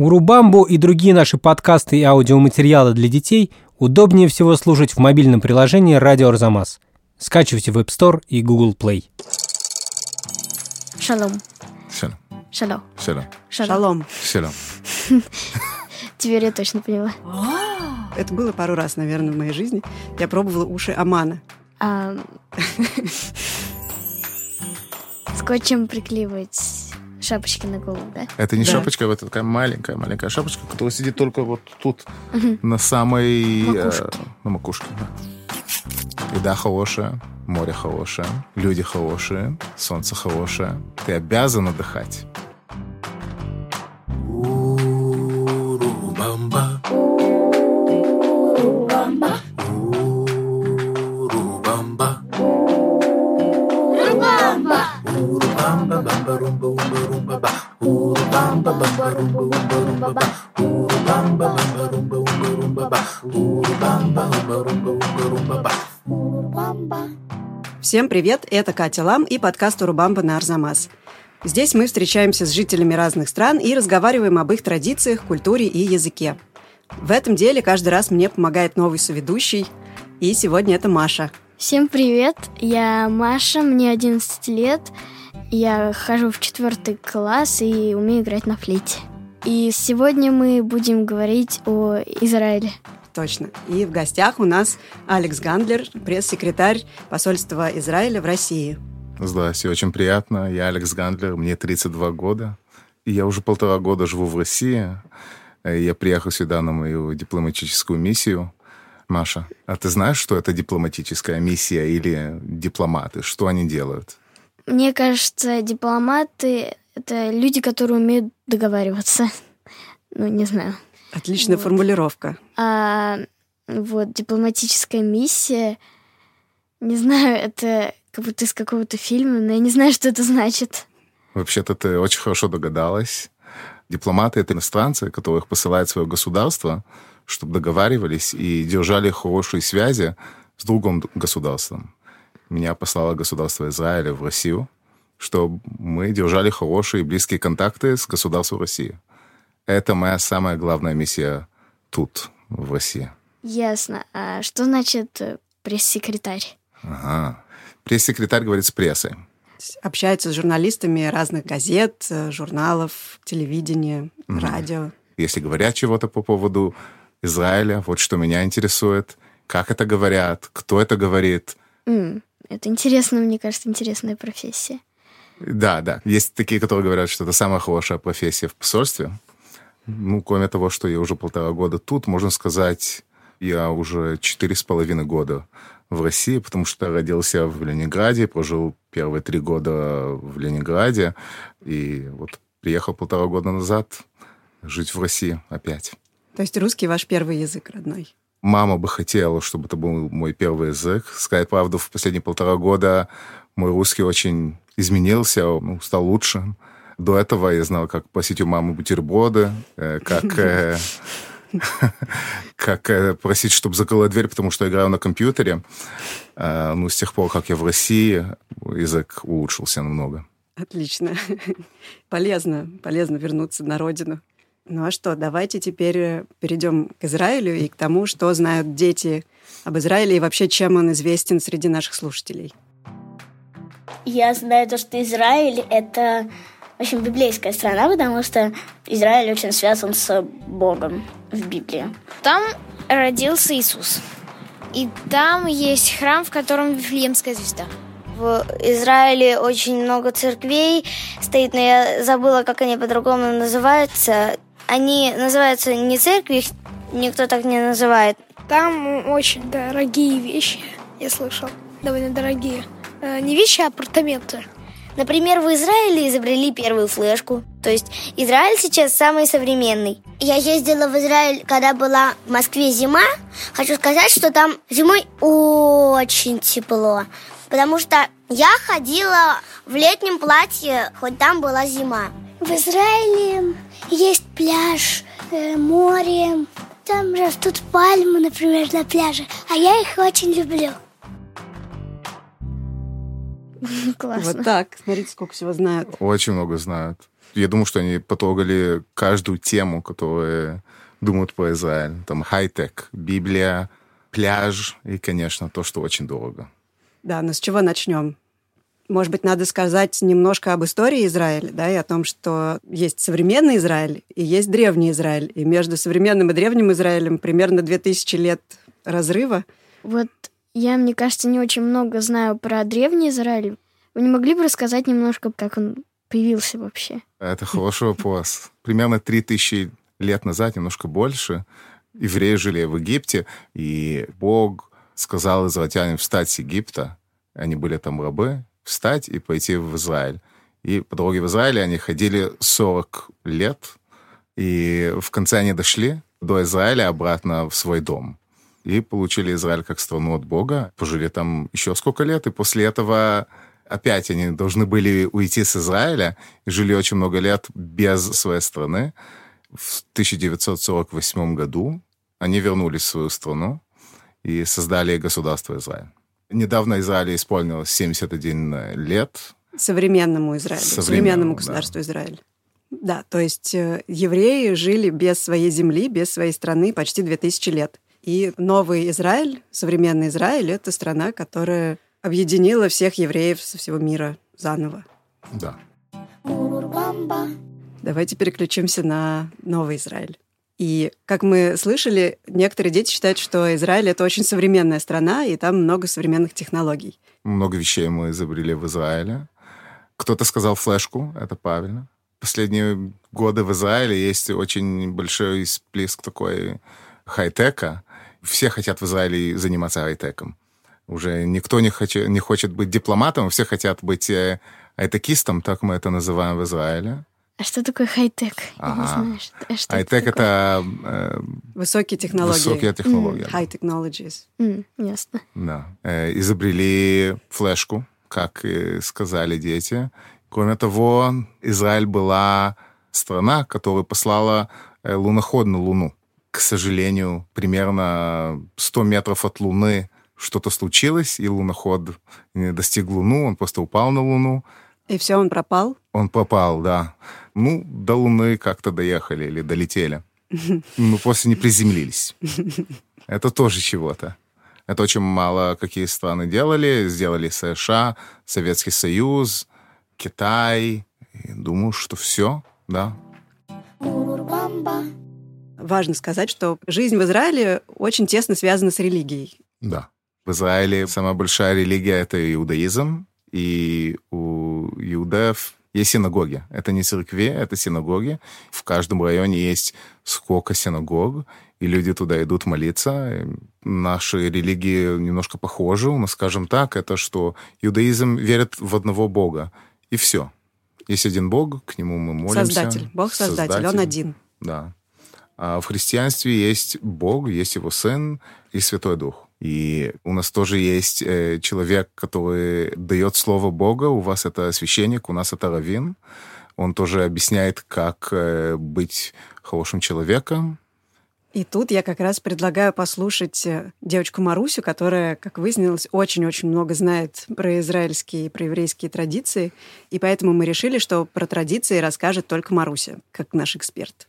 Урубамбу и другие наши подкасты и аудиоматериалы для детей удобнее всего слушать в мобильном приложении «Радио Арзамас». Скачивайте в App Store и Google Play. Шалом. Шалом. Шалом. Шалом. Шалом. Шалом. Шалом. Теперь я точно поняла. Это было пару раз, наверное, в моей жизни. Я пробовала уши Амана. А, Скотчем приклеивать шапочки на голову, да? Это не Да. шапочка, это такая маленькая-маленькая шапочка, которая сидит только вот тут, на самой... э, на макушке, да. Еда хорошая, море хорошее, люди хорошие, солнце хорошее. Ты обязан отдыхать. Бамба, ба. Бамба, румба, умба, румба, ба. Румба, умба, румба, ба. Всем привет, это Катя Лам и подкаст «Урубамба на Арзамас». Здесь мы встречаемся с жителями разных стран и разговариваем об их традициях, культуре и языке. В этом деле каждый раз мне помогает новый соведущий, и сегодня это Маша. Всем привет, я Маша, мне 11 лет. Я хожу в четвертый класс и умею играть на флейте. И сегодня мы будем говорить о Израиле. Точно. И в гостях у нас Алекс Гандлер, пресс-секретарь посольства Израиля в России. Здравствуйте, очень приятно. Я Алекс Гандлер, мне 32 года. И я уже полтора года живу в России. Э, Я приехал сюда на мою дипломатическую миссию. Маша, а ты знаешь, что это дипломатическая миссия или дипломаты? Что они делают? Мне кажется, дипломаты — это люди, которые умеют договариваться. Ну, не знаю. Отличная Вот. формулировка. А вот дипломатическая миссия, не знаю, это как будто из какого-то фильма, но я не знаю, что это значит. Вообще-то ты очень хорошо догадалась. Дипломаты — это иностранцы, которых посылает свое государство, чтобы договаривались и держали хорошие связи с другим государством. Меня послало государство Израиля в Россию, чтобы мы держали хорошие и близкие контакты с государством России. Это моя самая главная миссия тут, в России. Ясно. А что значит э, пресс-секретарь? Ага. Пресс-секретарь говорит с прессой. Общается с журналистами разных газет, э, журналов, телевидения, радио. Если говорят чего-то по поводу Израиля, вот что меня интересует, как это говорят, кто это говорит. М, Это интересно, мне кажется, интересная профессия. Да, да. Есть такие, которые говорят, что это самая хорошая профессия в посольстве. Ну, кроме того, что я уже полтора года тут, можно сказать, я уже четыре с половиной года в России, потому что я родился в Ленинграде, прожил первые три года в Ленинграде, и вот приехал полтора года назад жить в России опять. То есть русский ваш первый язык родной. Мама бы хотела, чтобы это был мой первый язык. Сказать правду, в последние полтора года мой русский очень изменился, ну, стал лучше. До этого я знал, как просить у мамы бутерброды, э, как, э, как э, просить, чтобы закрыла дверь, потому что я играю на компьютере. Ну, с тех пор, как я в России, язык улучшился намного. Отлично. Полезно, полезно вернуться на родину. Ну а что, давайте теперь э, перейдем к Израилю и к тому, что знают дети об Израиле и вообще, чем он известен среди наших слушателей. Я знаю то, что Израиль — это очень библейская страна, потому что Израиль очень связан с Богом в Библии. Там родился Иисус. И там есть храм, в котором Вифлеемская звезда. В Израиле очень много церквей стоит, но я забыла, как они по-другому называются. Они называются не церкви, их никто так не называет. Там очень дорогие вещи, я слышал. Довольно дорогие. Э, Не вещи, а апартаменты. Например, в Израиле изобрели первую флешку. То есть Израиль сейчас самый современный. Я ездила в Израиль, когда была в Москве зима. Хочу сказать, что там зимой очень тепло. Потому что я ходила в летнем платье, хоть там была зима. В Израиле есть пляж, э, море. Там растут пальмы, например, на пляже. А я их очень люблю. Классно. Вот так. Смотрите, сколько всего знают. Очень много знают. Я думаю, что они потрогали каждую тему, которую думают про Израиль. Там хай-тек, Библия, пляж и, конечно, то, что очень дорого. Да, но с чего начнем? Может быть, надо сказать немножко об истории Израиля, да, и о том, что есть современный Израиль и есть древний Израиль. И между современным и древним Израилем примерно 2000 лет разрыва. Вот я, мне кажется, не очень много знаю про древний Израиль. Вы не могли бы рассказать немножко, как он появился вообще? Это хороший вопрос. Примерно 3000 лет назад, немножко больше, евреи жили в Египте, и Бог сказал израильтянам встать с Египта. Они были там рабы, встать и пойти в Израиль. И по дороге в Израиль они ходили 40 лет, и в конце они дошли до Израиля обратно в свой дом. И получили Израиль как страну от Бога. Пожили там еще сколько лет, и после этого опять они должны были уйти с Израиля и жили очень много лет без своей страны. В 1948 году они вернулись в свою страну и создали государство Израиль. Недавно Израилю исполнилось 71 лет. Современному Израилю, современному, современному государству да. Израиль. Да, то есть э, евреи жили без своей земли, без своей страны почти 2000 лет. И новый Израиль, современный Израиль, это страна, которая объединила всех евреев со всего мира заново. Да. Давайте переключимся на новый Израиль. И, как мы слышали, некоторые дети считают, что Израиль — это очень современная страна, и там много современных технологий. Много вещей мы изобрели в Израиле. Кто-то сказал флешку, это правильно. Последние годы в Израиле есть очень большой всплеск такой хай-тека. Все хотят в Израиле заниматься хай-теком. Уже никто не, хочет, не хочет быть дипломатом, все хотят быть э, айтекистом, так мы это называем в Израиле. А что такое хай-тек? Ага. Я не знаю, что, что Хай-тек это... это э, Высокие технологии. Высокие технологии. Mm. High technologies. Mm, ясно. Да. Э, изобрели флешку, как и сказали дети. Кроме того, Израиль была страна, которая послала э, луноход на Луну. К сожалению, примерно 100 метров от Луны что-то случилось, и луноход не достиг Луну, он просто упал на Луну. И все, он пропал? Он пропал, да. Ну, до Луны как-то доехали или долетели. Ну, после не приземлились. Это тоже чего-то. Это очень мало какие страны делали. Сделали США, Советский Союз, Китай. И думаю, что все, да. Важно сказать, что жизнь в Израиле очень тесно связана с религией. Да. В Израиле самая большая религия — это иудаизм, и у иудеев есть синагоги. Это не церкви, это синагоги. В каждом районе есть сколько синагог, и люди туда идут молиться. Наши религии немножко похожи, но, скажем так, это что иудаизм верит в одного Бога, и все. Есть один Бог, к нему мы молимся. Создатель. Бог создатель, создатель. он один. Да. А в христианстве есть Бог, есть его Сын и Святой Дух. И у нас тоже есть э, человек, который дает слово Бога. У вас это священник, у нас это раввин. Он тоже объясняет, как э, быть хорошим человеком. И тут я как раз предлагаю послушать э, девочку Марусю, которая, как выяснилось, очень-очень много знает про израильские и про еврейские традиции. И поэтому мы решили, что про традиции расскажет только Маруся, как наш эксперт.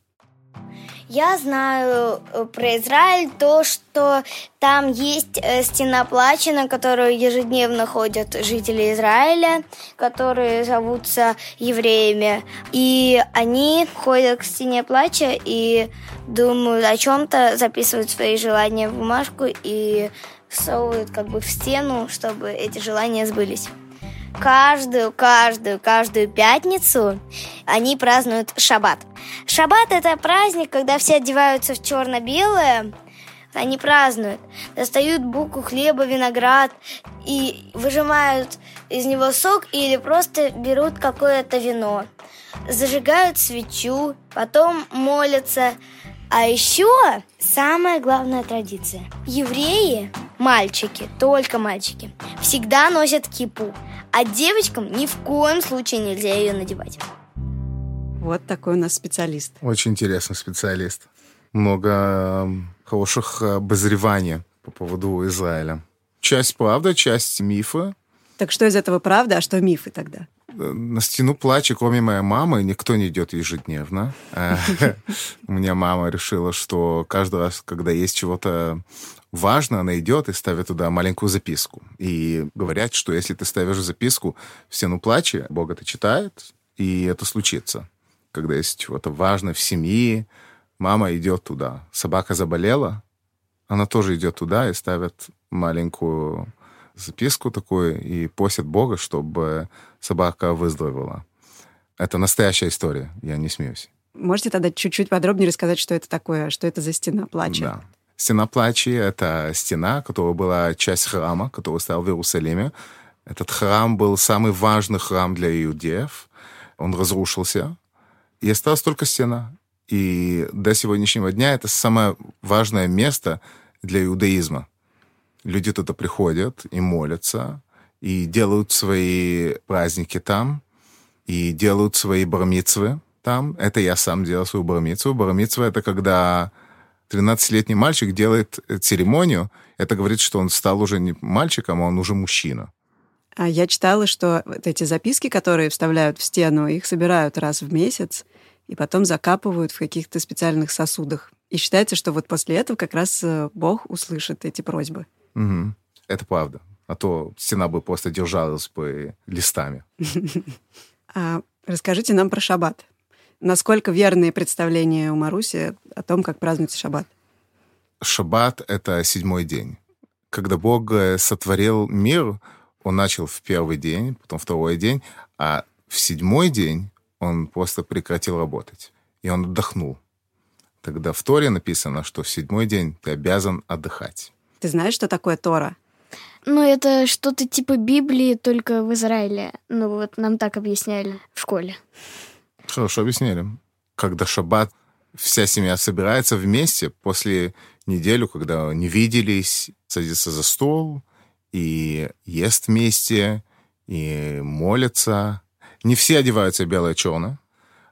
Я знаю э, про Израиль то, что там есть э, стена плача, на которую ежедневно ходят жители Израиля, которые зовутся евреями. И они ходят к стене плача и думают о чем-то, записывают свои желания в бумажку и всовывают как бы в стену, чтобы эти желания сбылись каждую, каждую, каждую пятницу они празднуют шаббат. Шаббат – это праздник, когда все одеваются в черно-белое, они празднуют, достают булку хлеба, виноград и выжимают из него сок или просто берут какое-то вино. Зажигают свечу, потом молятся. А еще самая главная традиция. Евреи, мальчики, только мальчики, всегда носят кипу. А девочкам ни в коем случае нельзя ее надевать. Вот такой у нас специалист. Очень интересный специалист. Много хороших обозреваний по поводу Израиля. Часть правда, часть мифа. Так что из этого правда, а что мифы тогда? На стену плача, кроме моей мамы, никто не идет ежедневно. У меня мама решила, что каждый раз, когда есть чего-то важно, она идет и ставит туда маленькую записку. И говорят, что если ты ставишь записку в стену плача, Бог это читает, и это случится. Когда есть чего-то важное в семье, мама идет туда. Собака заболела, она тоже идет туда и ставит маленькую записку такую и просит Бога, чтобы собака выздоровела. Это настоящая история, я не смеюсь. Можете тогда чуть-чуть подробнее рассказать, что это такое, что это за стена плача? Да. Стена плача — это стена, которая была часть храма, который стоял в Иерусалиме. Этот храм был самый важный храм для иудеев. Он разрушился, и осталась только стена. И до сегодняшнего дня это самое важное место для иудаизма. Люди туда приходят и молятся, и делают свои праздники там, и делают свои бармицвы там. Это я сам делал свою бармицву. Бармицва — это когда 13-летний мальчик делает церемонию. Это говорит, что он стал уже не мальчиком, а он уже мужчина. А я читала, что вот эти записки, которые вставляют в стену, их собирают раз в месяц и потом закапывают в каких-то специальных сосудах. И считается, что вот после этого как раз э, Бог услышит эти просьбы. Угу. Это правда. А то стена бы просто держалась бы листами. А расскажите нам про шаббат. Насколько верные представления у Маруси о том, как празднуется шаббат? Шаббат — это седьмой день. Когда Бог э, сотворил мир, он начал в первый день, потом второй день, а в седьмой день он просто прекратил работать. И он отдохнул. Тогда в Торе написано, что в седьмой день ты обязан отдыхать. Ты знаешь, что такое Тора? Ну, это что-то типа Библии, только в Израиле. Ну, вот нам так объясняли в школе. Хорошо объяснили. Когда шаббат, вся семья собирается вместе после неделю, когда не виделись, садится за стол и ест вместе, и молятся. Не все одеваются белое-черное.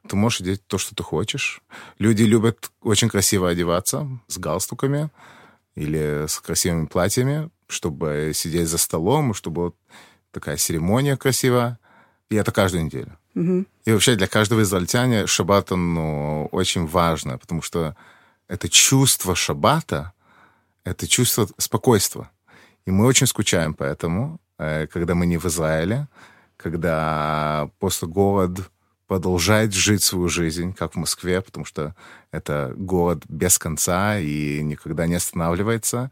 Ты можешь одеть то, что ты хочешь. Люди любят очень красиво одеваться, с галстуками или с красивыми платьями, чтобы сидеть за столом, чтобы вот такая церемония красивая. И это каждую неделю. Угу. И вообще для каждого израильтяне шаббат, он ну, очень важно, потому что это чувство шаббата, это чувство спокойствия. И мы очень скучаем по этому, э, когда мы не в Израиле, когда просто город продолжает жить свою жизнь, как в Москве, потому что это город без конца и никогда не останавливается.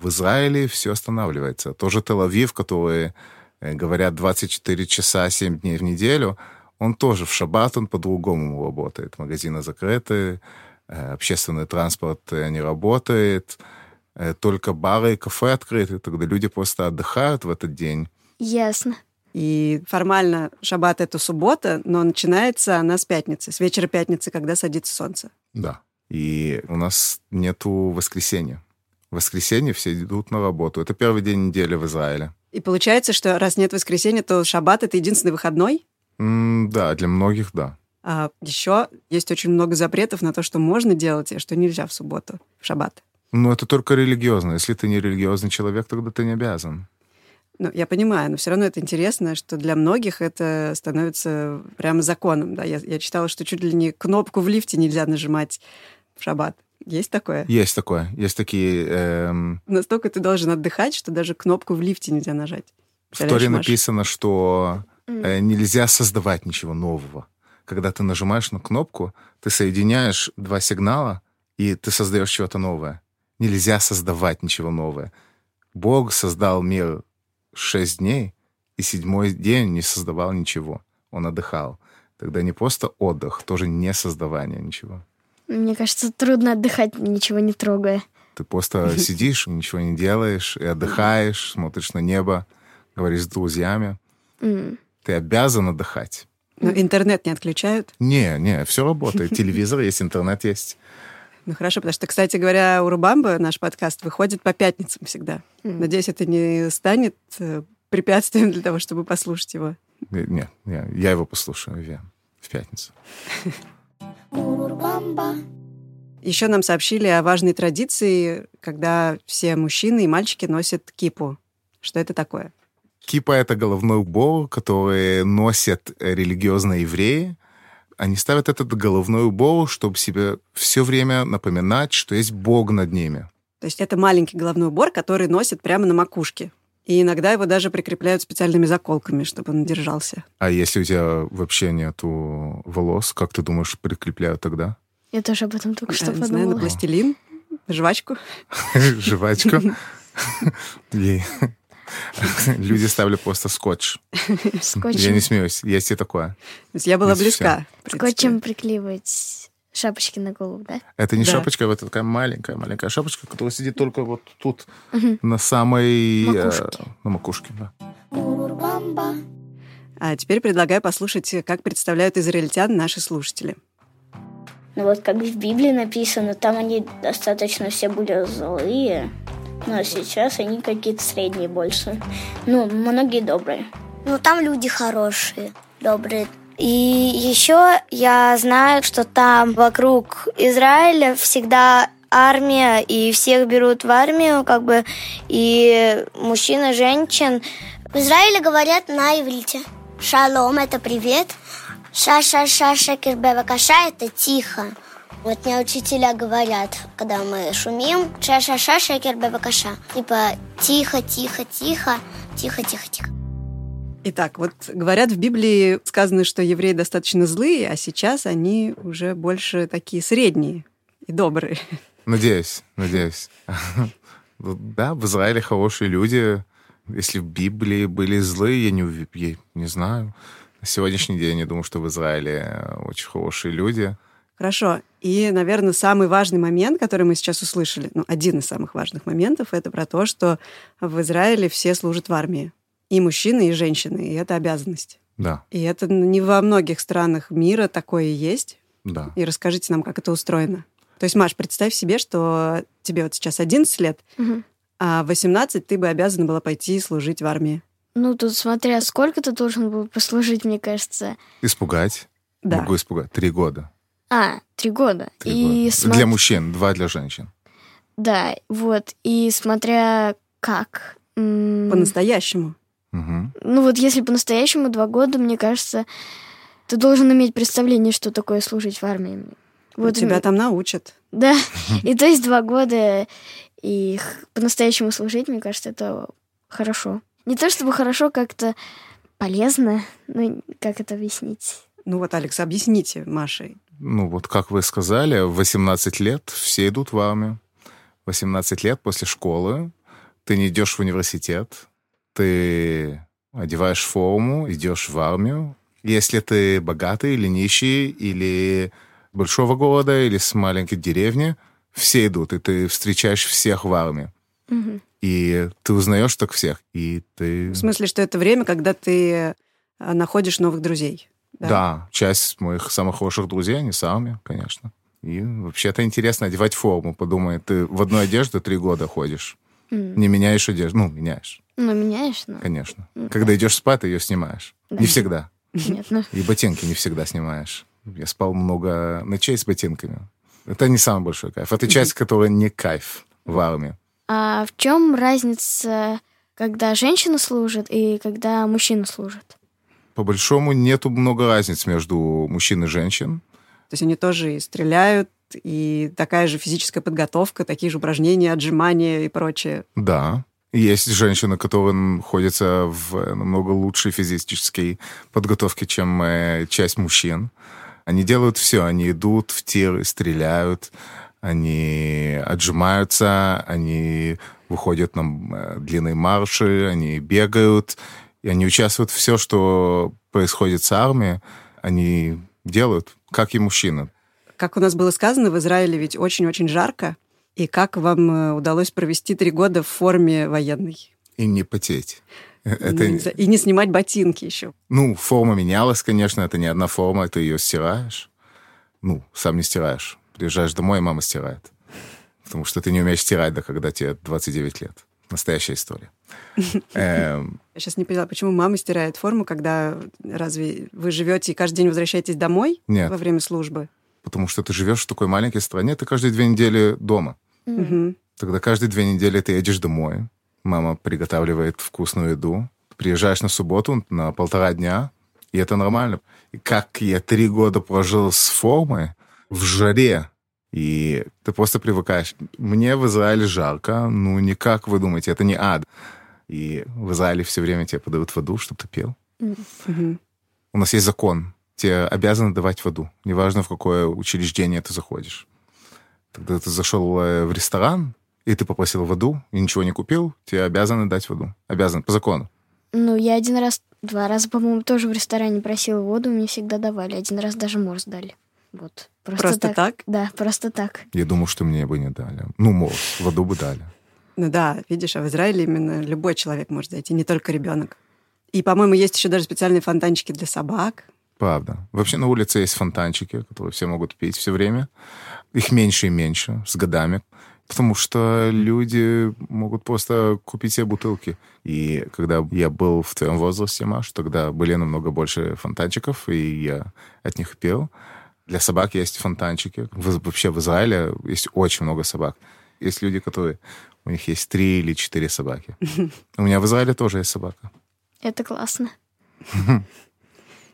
В Израиле все останавливается. Тоже Тель-Авив, который, э, говорят, 24 часа, 7 дней в неделю, он тоже в шаббат, он по-другому работает. Магазины закрыты, э, общественный транспорт не работает, э, только бары и кафе открыты, тогда люди просто отдыхают в этот день. Ясно. И формально шаббат — это суббота, но начинается она с пятницы, с вечера пятницы, когда садится солнце. Да. И у нас нету воскресенья. В воскресенье все идут на работу. Это первый день недели в Израиле. И получается, что раз нет воскресенья, то шаббат — это единственный выходной? М да, для многих — да. А еще есть очень много запретов на то, что можно делать, и что нельзя в субботу, в шаббат. Но это только религиозно. Если ты не религиозный человек, тогда ты не обязан. Ну, я понимаю, но все равно это интересно, что для многих это становится прямо законом. Да? Я, я читала, что чуть ли не кнопку в лифте нельзя нажимать в шаббат. Есть такое? Есть такое. Есть такие... Эм... Настолько ты должен отдыхать, что даже кнопку в лифте нельзя нажать. В Торе написано, что э, нельзя создавать ничего нового. Когда ты нажимаешь на кнопку, ты соединяешь два сигнала, и ты создаешь что-то новое. Нельзя создавать ничего новое. Бог создал мир шесть дней, и седьмой день не создавал ничего. Он отдыхал. Тогда не просто отдых, тоже не создавание ничего. Мне кажется, трудно отдыхать, ничего не трогая. Ты просто сидишь, ничего не делаешь, и отдыхаешь, смотришь на небо, говоришь с друзьями. Mm. Ты обязан отдыхать. Но интернет не отключают? Не, не, все работает. Телевизор есть, интернет есть. Ну хорошо, потому что, кстати говоря, у Рубамбы наш подкаст выходит по пятницам всегда. Mm. Надеюсь, это не станет э, препятствием для того, чтобы послушать его. Нет, нет я его послушаю я, в пятницу. Еще нам сообщили о важной традиции, когда все мужчины и мальчики носят кипу. Что это такое? Кипа — это головной убор, который носят религиозные евреи. Они ставят этот головной убор, чтобы себе все время напоминать, что есть Бог над ними. То есть это маленький головной убор, который носят прямо на макушке. И иногда его даже прикрепляют специальными заколками, чтобы он держался. А если у тебя вообще нету волос, как ты думаешь, прикрепляют тогда? Я тоже об этом только что Я не знаю, на подумала. пластилин, жвачку. Жвачку. Люди ставили просто скотч. Я не смеюсь, есть и такое. То есть я была Есть близка. скотчем приклеивать шапочки на голову, да? Это не Да. шапочка, это такая маленькая, маленькая шапочка, которая сидит только вот тут, на самой... э, Макушке. на макушке, да. А теперь предлагаю послушать, как представляют израильтян наши слушатели. Ну вот как в Библии написано, там они достаточно все были злые, но сейчас они какие-то средние больше. Ну, многие добрые. Ну, там люди хорошие, добрые. И еще я знаю, что там вокруг Израиля всегда армия, и всех берут в армию, как бы, и мужчин и женщин. В Израиле говорят на иврите. Шалом – это привет. Ша-ша-ша, шекер бевакаша – это тихо. Вот мне учителя говорят, когда мы шумим, ша-ша-ша, шекер бевакаша. Типа тихо, тихо, тихо, тихо, тихо, тихо. Итак, вот говорят, в Библии сказано, что евреи достаточно злые, а сейчас они уже больше такие средние и добрые. Надеюсь, надеюсь. Да, в Израиле хорошие люди. Если в Библии были злые, я не, я не знаю. На сегодняшний день я думаю, что в Израиле очень хорошие люди. Хорошо. И, наверное, самый важный момент, который мы сейчас услышали, ну, один из самых важных моментов, это про то, что в Израиле все служат в армии. И мужчины, и женщины, и это обязанность. Да, И это не во многих странах мира такое есть. да. И расскажите нам, как это устроено. То есть, Маш, представь себе, что тебе вот сейчас 11 лет, Мгм. а в 18 ты бы обязана была пойти служить в армии. Ну, тут смотря сколько ты должен был послужить, мне кажется. Испугать. Да. Могу испугать. Три года. А, три года. Три и года. смо- Для мужчин, два для женщин. Да, вот. И смотря как. М, По-настоящему. Мгм. Ну вот если по-настоящему два года, мне кажется, ты должен иметь представление, что такое служить в армии. Вот Тебя там научат. Да. И то есть два года и по-настоящему служить, мне кажется, это хорошо. Не то чтобы хорошо, как-то полезно, ну как это объяснить? Ну вот, Алекс, объясните Маше. Ну, вот как вы сказали, в 18 лет все идут в армию. 18 лет после школы ты не идешь в университет, ты одеваешь форму, идешь в армию. Если ты богатый или нищий, или большого города, или с маленькой деревни, все идут, и ты встречаешь всех в армии. Мгм. И ты узнаешь так всех, и ты... В смысле, что это время, когда ты а, находишь новых друзей. Да. часть моих самых хороших друзей, они с армии, конечно. И вообще это интересно одевать форму. Подумай, ты в одной одежде три года ходишь. М. Не меняешь одежду. Ну, меняешь, Ну, меняешь, ну, конечно. Ну, Когда идешь спать, ты ее снимаешь. Да. Не всегда. понятно. И ботинки не всегда снимаешь. Я спал много ночей с ботинками. Это не самый большой кайф. Это часть, которая не кайф в армии. А в чем разница, когда женщина служит и когда мужчина служит? По большому нету много разниц между мужчин и женщин. То есть они тоже и стреляют, и такая же физическая подготовка, такие же упражнения, отжимания и прочее. Да. Есть женщины, которые находятся в намного лучшей физической подготовке, чем э, часть мужчин. Они делают все. Они идут в тир, стреляют, они отжимаются, они выходят на э, длинные марши, они бегают, и они участвуют в все, что происходит с армией, они делают, как и мужчины. Как у нас было сказано, в Израиле ведь очень-очень жарко. И как вам э, удалось провести три года в форме военной? И не потеть. Э, Это, И не снимать ботинки еще. Ну, форма менялась, конечно, это не одна форма, ты ее стираешь. Ну, сам не стираешь. Приезжаешь домой, и мама стирает. Потому что ты не умеешь стирать, да, когда тебе 29 лет. Настоящая история. Эм, Я сейчас не поняла, почему мама стирает форму, когда разве вы живете и каждый день возвращаетесь домой Нет. во время службы? Потому что ты живешь в такой маленькой стране, ты каждые две недели дома. Тогда каждые две недели ты едешь домой. Мама приготавливает вкусную еду. Приезжаешь на субботу на полтора дня, и это нормально. И как я три года прожил с формой в жаре, и ты просто привыкаешь. Мне в Израиле жарко, ну не как вы думаете, это не ад. И в Израиле все время тебе подают воду, чтобы ты пил. Мгм. У нас есть закон. Тебе обязаны давать воду. Неважно, в какое учреждение ты заходишь. Когда ты зашел э, в ресторан, и ты попросил воду, и ничего не купил, тебе обязаны дать воду. Обязаны, по закону. Ну, я один раз, два раза, по-моему, тоже в ресторане просила воду, мне всегда давали. Один раз даже морс дали. Вот. Просто так? Да, просто так. Я думал, что мне бы не дали. Ну, морс, воду бы дали. Ну да, видишь, а в Израиле именно любой человек может зайти, не только ребенок. И, по-моему, есть еще даже специальные фонтанчики для собак. Правда. Вообще на улице есть фонтанчики, которые все могут пить все время. Их меньше и меньше с годами. Потому что люди могут просто купить себе бутылки. И когда я был в твоем возрасте, Маш, тогда были намного больше фонтанчиков, и я от них пил. Для собак есть фонтанчики. Вообще в Израиле есть очень много собак. Есть люди, которые... У них есть три или четыре собаки. У меня в Израиле тоже есть собака. Это классно.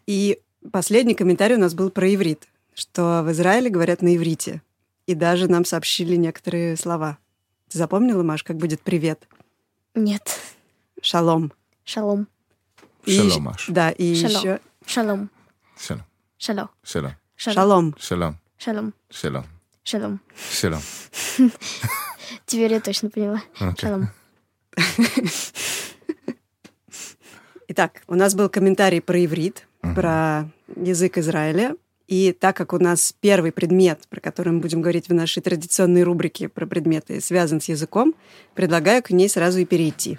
И последний комментарий у нас был про иврит, что в Израиле говорят на иврите. И даже нам сообщили некоторые слова. Ты запомнила, Маш, как будет привет? Нет. Шалом. Шалом. И Шалом, Маш. Да, и Шалом. еще Шалом. Шалом. Шалом. Шалом. шалом. Шалом. Шалом. Шалом. Шалом. Шалом. Теперь я точно поняла. Шалом. Итак, у нас был комментарий про иврит, про язык Израиля. И так как у нас первый предмет, про который мы будем говорить в нашей традиционной рубрике про предметы, связан с языком, предлагаю к ней сразу и перейти.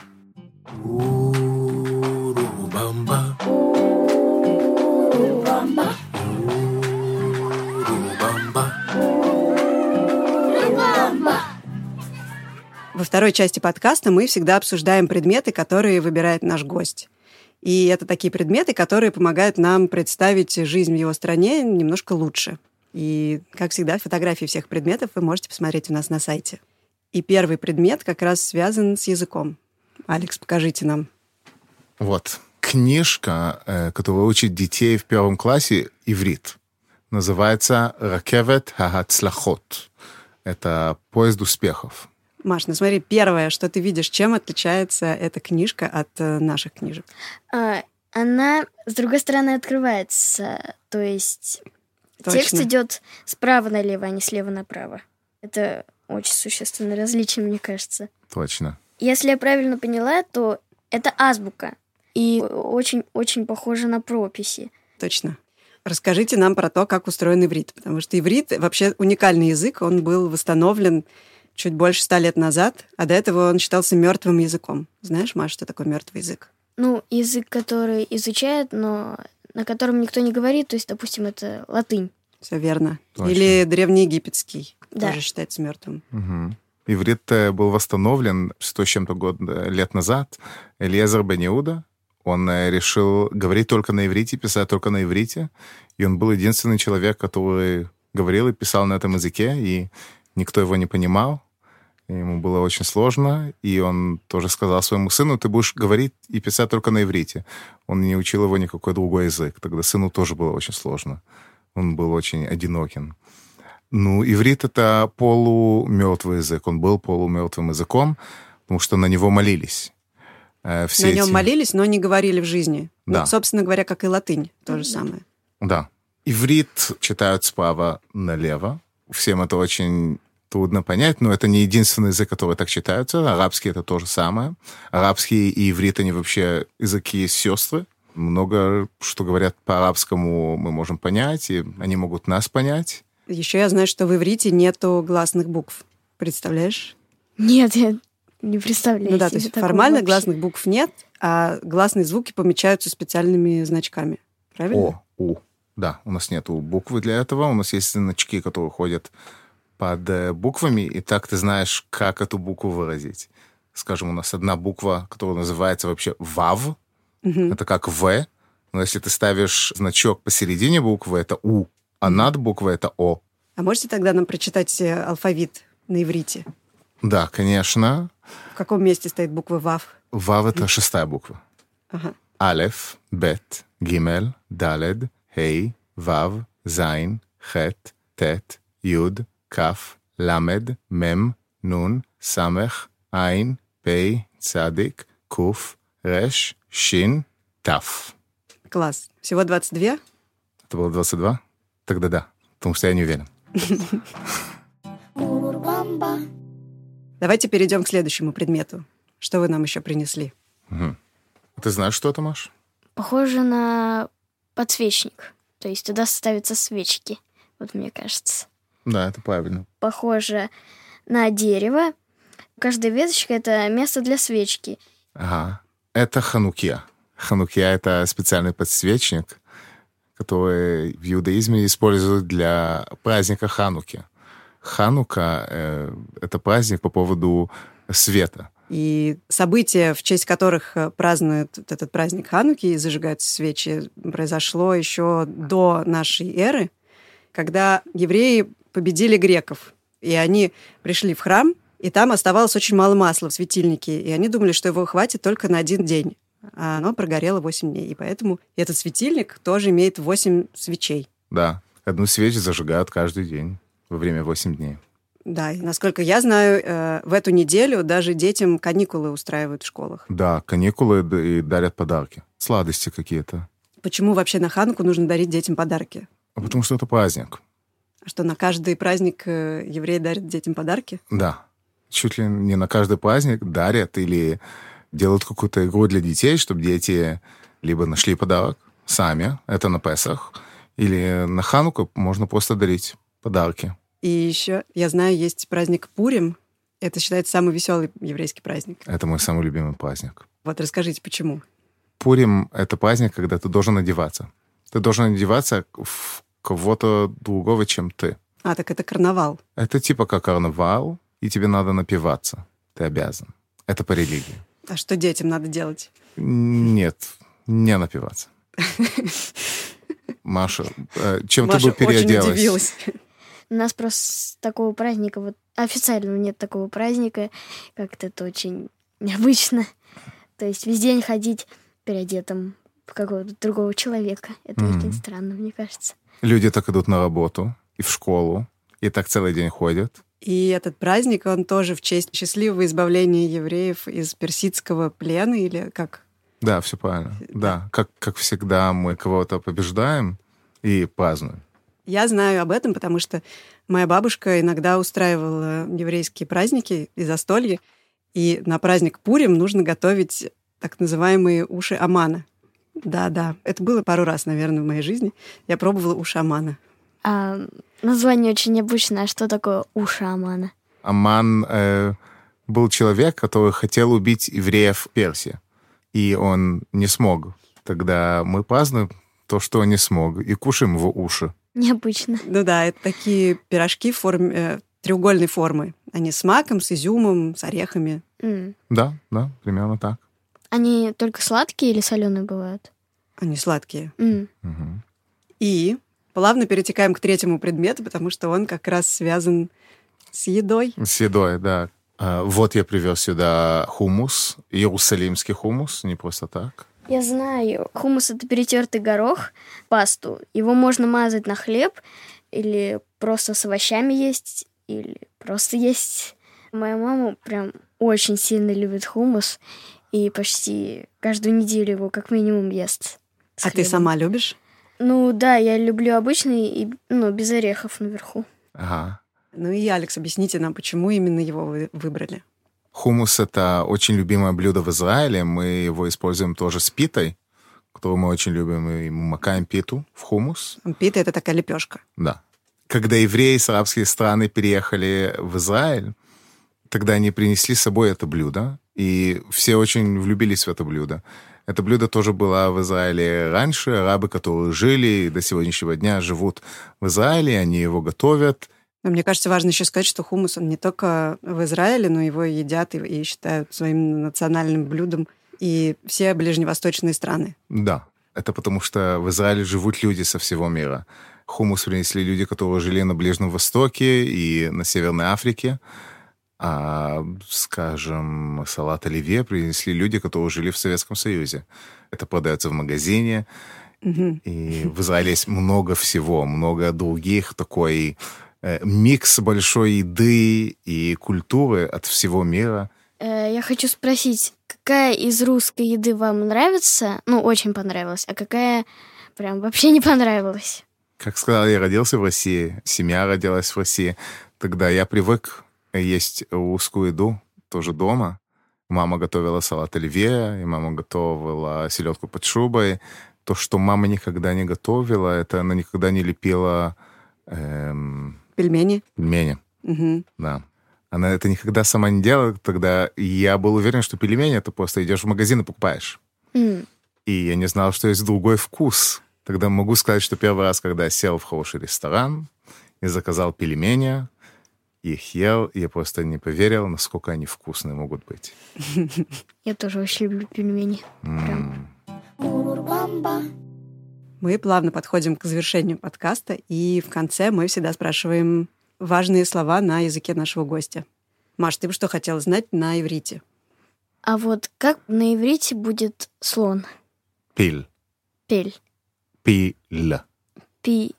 Во второй части подкаста мы всегда обсуждаем предметы, которые выбирает наш гость. И это такие предметы, которые помогают нам представить жизнь в его стране немножко лучше. И, как всегда, фотографии всех предметов вы можете посмотреть у нас на сайте. И первый предмет как раз связан с языком. Алекс, покажите нам. Вот. Книжка, э, которая учит детей в первом классе иврит. Называется «Ракевет Хагацлахот». Это поезд успехов. Маш, ну смотри, первое, что ты видишь, чем отличается эта книжка от э, наших книжек? А, она, с другой стороны, открывается. То есть текст Точно. идет справа налево, а не слева направо. Это очень существенное различие, мне кажется. Точно. Если я правильно поняла, то это азбука. И очень-очень похоже на прописи. Точно. Расскажите нам про то, как устроен иврит, потому что иврит вообще уникальный язык, он был восстановлен чуть больше ста лет назад, а до этого он считался мертвым языком. Знаешь, Маш, что такое мертвый язык? Ну, язык, который изучают, но на котором никто не говорит, то есть, допустим, это латынь. Все верно. Точно. Или древнеегипетский Да. тоже считается мертвым. Мгм. Иврит был восстановлен сто с чем-то год, э, лет назад. Элиезер бен Иуда, он э, решил говорить только на иврите, писать только на иврите. И он был единственный человек, который говорил и писал на этом языке, и никто его не понимал. Ему было очень сложно, и он тоже сказал своему сыну, ты будешь говорить и писать только на иврите. Он не учил его никакой другой язык. Тогда сыну тоже было очень сложно. Он был очень одиноким. Ну, иврит — это полумертвый язык. Он был полумертвым языком, потому что на него молились. Э, Все на нем эти- молились, но не говорили в жизни. Да. Ну, собственно говоря, как и латынь, то же самое. Да. Иврит читают справа налево. Всем это очень трудно понять, но это не единственный язык, который так читается. Арабский — это то же самое. Арабский и иврит, они вообще языки сестры. Много что говорят по-арабскому мы можем понять, и они могут нас понять. Еще я знаю, что в иврите нету гласных букв. Представляешь? Нет, я не представляю. Ну да, то есть формально вообще. гласных букв нет, а гласные звуки помечаются специальными значками. Правильно? О, У. Да, у нас нету буквы для этого. У нас есть значки, которые ходят под э, буквами, и так ты знаешь, как эту букву выразить. Скажем, у нас одна буква, которая называется вообще ВАВ, Мгм. это как В, но если ты ставишь значок посередине буквы, это У, а над буквой это О. А можете тогда нам прочитать э, алфавит на иврите? Да, конечно. В каком месте стоит буква ВАВ? ВАВ — это шестая буква. Ага. Алеф, Бет, Гимель, Далед, Хей, Вав, Зайн, Хет, Тет, Юд, Каф, Ламед, Мем, Нун, Самех, Айн, Пей, Цадик, Куф, Реш, Шин, Тав. Класс. Всего 22? Это было 22? Тогда да, потому что я не уверен. Давайте перейдем к следующему предмету. Что вы нам еще принесли? Мгм. Ты знаешь, что это, Маш? Похоже на подсвечник. То есть туда ставятся свечки, вот мне кажется. Да, это правильно. Похоже на дерево. Каждая веточка — это место для свечки. Ага. Это ханукия. Ханукия — это специальный подсвечник, который в иудаизме используют для праздника Хануки. Ханука э, — это праздник по поводу света. И события, в честь которых э, празднуют этот праздник Хануки и зажигаются свечи, произошло еще до нашей эры, когда евреи победили греков. И они пришли в храм, и там оставалось очень мало масла в светильнике. И они думали, что его хватит только на один день. А оно прогорело 8 дней. И поэтому этот светильник тоже имеет 8 свечей. Да, одну свечь зажигают каждый день во время 8 дней. Да, и насколько я знаю, э, в эту неделю даже детям каникулы устраивают в школах. Да, каникулы и дарят подарки. Сладости какие-то. Почему вообще на Хануку нужно дарить детям подарки? А Потому что это праздник. Что на каждый праздник э, евреи дарят детям подарки? Да. Чуть ли не на каждый праздник дарят или делают какую-то игру для детей, чтобы дети либо нашли подарок сами, это на Песах, или на Хануку можно просто дарить подарки. И еще, я знаю, есть праздник Пурим. Это считается самый веселый еврейский праздник. Это мой самый любимый праздник. Вот расскажите, почему? Пурим — это праздник, когда ты должен одеваться. Ты должен одеваться в кого-то другого, чем ты. А, так это карнавал. Это типа как карнавал, и тебе надо напиваться. Ты обязан. Это по религии. А что детям надо делать? Нет, не напиваться. Маша, э, чем Маша ты бы очень переоделась? удивилась. У нас просто такого праздника, вот официально нет такого праздника, как-то это очень необычно. То есть весь день ходить переодетым в какого-то другого человека. Это Мгм. очень странно, мне кажется. Люди так идут на работу и в школу, и так целый день ходят. И этот праздник, он тоже в честь счастливого избавления евреев из персидского плена или как? Да, все правильно. Да, как, как всегда мы кого-то побеждаем и празднуем. Я знаю об этом, потому что моя бабушка иногда устраивала еврейские праздники и застолья. И на праздник Пурим нужно готовить так называемые уши Амана. Да-да, это было пару раз, наверное, в моей жизни. Я пробовала уши Амана. А название очень необычное. А что такое уши Амана? Аман э, был человек, который хотел убить евреев в Персии, и он не смог. Тогда мы празднуем то, что он не смог, и кушаем его уши. Необычно. Ну да, это такие пирожки в форме, э, треугольной формы. Они с маком, с изюмом, с орехами. М. Да, да, примерно так. Они только сладкие или соленые бывают? Они сладкие. Мгм. И плавно перетекаем к третьему предмету, потому что он как раз связан с едой. С едой, да. А, Вот я привез сюда хумус, иерусалимский хумус, не просто так. Я знаю. Хумус — это перетертый горох, пасту. Его можно мазать на хлеб или просто с овощами есть, или просто есть. Моя мама прям очень сильно любит хумус и почти каждую неделю его как минимум ест. с А ты сама любишь? Ну да, я люблю обычный, и, ну, без орехов наверху. Ага. Ну и, Алекс, объясните нам, почему именно его вы выбрали? Хумус — это очень любимое блюдо в Израиле. Мы его используем тоже с питой, которую мы очень любим, и мы макаем питу в хумус. Пита — это такая лепешка. Да. Когда евреи с арабских стран переехали в Израиль, тогда они принесли с собой это блюдо, и все очень влюбились в это блюдо. Это блюдо тоже было в Израиле раньше. Арабы, которые жили и до сегодняшнего дня живут в Израиле, они его готовят. Но мне кажется, важно еще сказать, что хумус, он не только в Израиле, но его едят и, и считают своим национальным блюдом и все ближневосточные страны. Да, это потому что в Израиле живут люди со всего мира. Хумус принесли люди, которые жили на Ближнем Востоке и на Северной Африке. А, скажем, салат оливье принесли люди, которые жили в Советском Союзе. Это продается в магазине. И в Израиле есть много всего, много других такой э, микс большой еды и культуры от всего мира. Э, я хочу спросить, какая из русской еды вам нравится? Ну, очень понравилась, а какая прям вообще не понравилась? Как сказал, я родился в России, семья родилась в России. Тогда я привык есть русскую еду тоже дома. Мама готовила салат оливье, и мама готовила селедку под шубой. То, что мама никогда не готовила, это она никогда не лепила... Эм, пельмени? Пельмени, угу. да. Она это никогда сама не делала, тогда я был уверен, что пельмени это просто идешь в магазин и покупаешь. Mm. И я не знал, что есть другой вкус. Тогда могу сказать, что первый раз, когда я сел в хороший ресторан и заказал пельмени, их ел, я просто не поверил, насколько они вкусные могут быть. Я тоже очень люблю пельмени. Мы плавно подходим к завершению подкаста, и в конце мы всегда спрашиваем важные слова на языке нашего гостя. Маш, ты бы что хотела знать на иврите? А вот как на иврите будет слон? Пиль. Пель. Пиль. Пиль.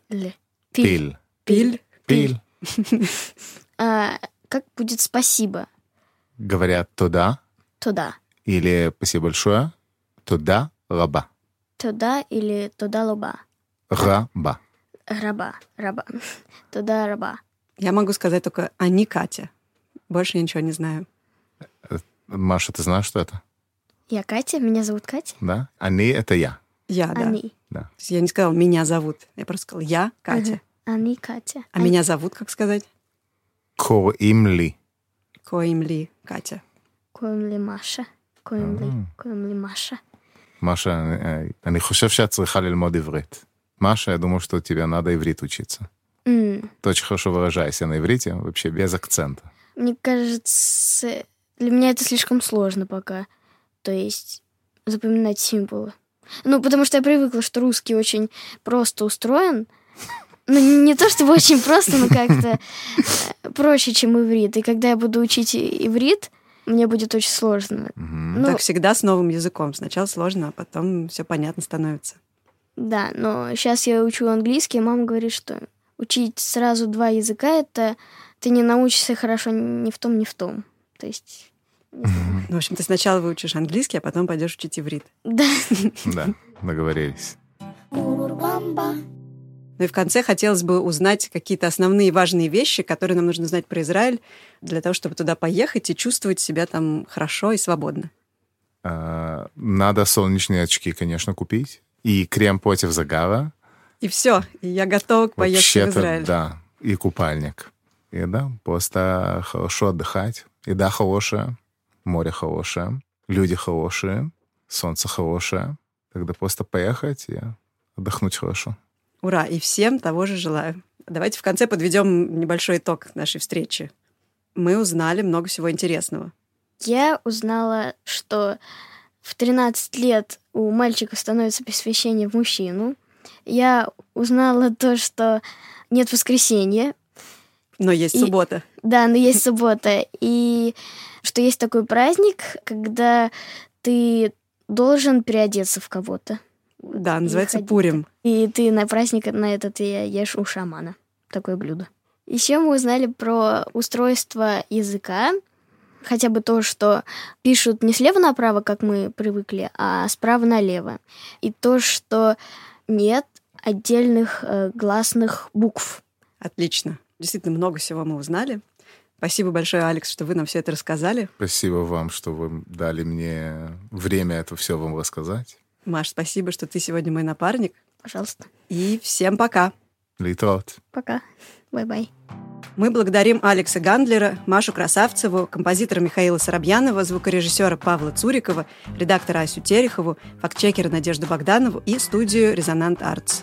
Пиль. Пиль. Пиль. А как будет спасибо? Говорят туда. Туда. Или спасибо большое. Туда раба. Туда или туда лоба. Раба. Раба. Раба. Туда раба. Я могу сказать только «они Катя». Больше я ничего не знаю. Маша, ты знаешь, что это? Я Катя, меня зовут Катя. Да? Они — это я. Я, да. Они. Да. То есть я не сказала «меня зовут», я просто сказала «я Катя». Они Катя. А меня зовут, как сказать? קוראים לי. קוראים לי Катя. קוראים לי משה. קוראים לי, קוראים לי משה. Маша, אני חושב שאת צריכה ללמוד עברית. Маша, я думаю, что тебе надо иврит учиться. М, Ты очень хорошо выражаешься на иврите, вообще без акцента. Мне кажется, для меня это слишком сложно пока. То есть запоминать символы. Ну, потому что я привыкла, что русский очень просто устроен. ну, не то чтобы очень просто, но как-то э, проще, чем иврит. И когда я буду учить иврит, мне будет очень сложно. Ну, Так всегда с новым языком. Сначала сложно, а потом все понятно становится. да, но сейчас я учу английский, и мама говорит, что учить сразу два языка это ты не научишься хорошо ни в том, ни в том. То есть, Ну, в общем, ты сначала выучишь английский, а потом пойдешь учить иврит. да. Да, договорились. Ну и в конце хотелось бы узнать какие-то основные важные вещи, которые нам нужно знать про Израиль, для того, чтобы туда поехать и чувствовать себя там хорошо и свободно. А, Надо солнечные очки, конечно, купить. И крем против загара. И все, и я готова к поездке в Израиль. да. И купальник. И да, просто хорошо отдыхать. Еда хорошая, море хорошее, люди хорошие, солнце хорошее. Тогда просто поехать и отдохнуть хорошо. Ура! И всем того же желаю. Давайте в конце подведем небольшой итог нашей встречи. Мы узнали много всего интересного. Я узнала, что в 13 лет у мальчика становится посвящение в мужчину. Я узнала то, что нет воскресенья. Но есть И- суббота. Да, но есть суббота. И что есть такой праздник, когда ты должен переодеться в кого-то. Да, называется ходить. Пурим. И ты на праздник на этот и ешь у шамана. Такое блюдо. Еще мы узнали про устройство языка. Хотя бы то, что пишут не слева направо, как мы привыкли, а справа налево. И то, что нет отдельных э, гласных букв. Отлично. Действительно, много всего мы узнали. Спасибо большое, Алекс, что вы нам все это рассказали. Спасибо вам, что вы дали мне время это все вам рассказать. Маш, спасибо, что ты сегодня мой напарник. Пожалуйста. И всем пока. להתראות. Пока. Bye-bye. Мы благодарим Алекса Гандлера, Машу Красавцеву, композитора Михаила Соробьянова, звукорежиссера Павла Цурикова, редактора Асю Терехову, фактчекера Надежду Богданову и студию «Резонант Артс».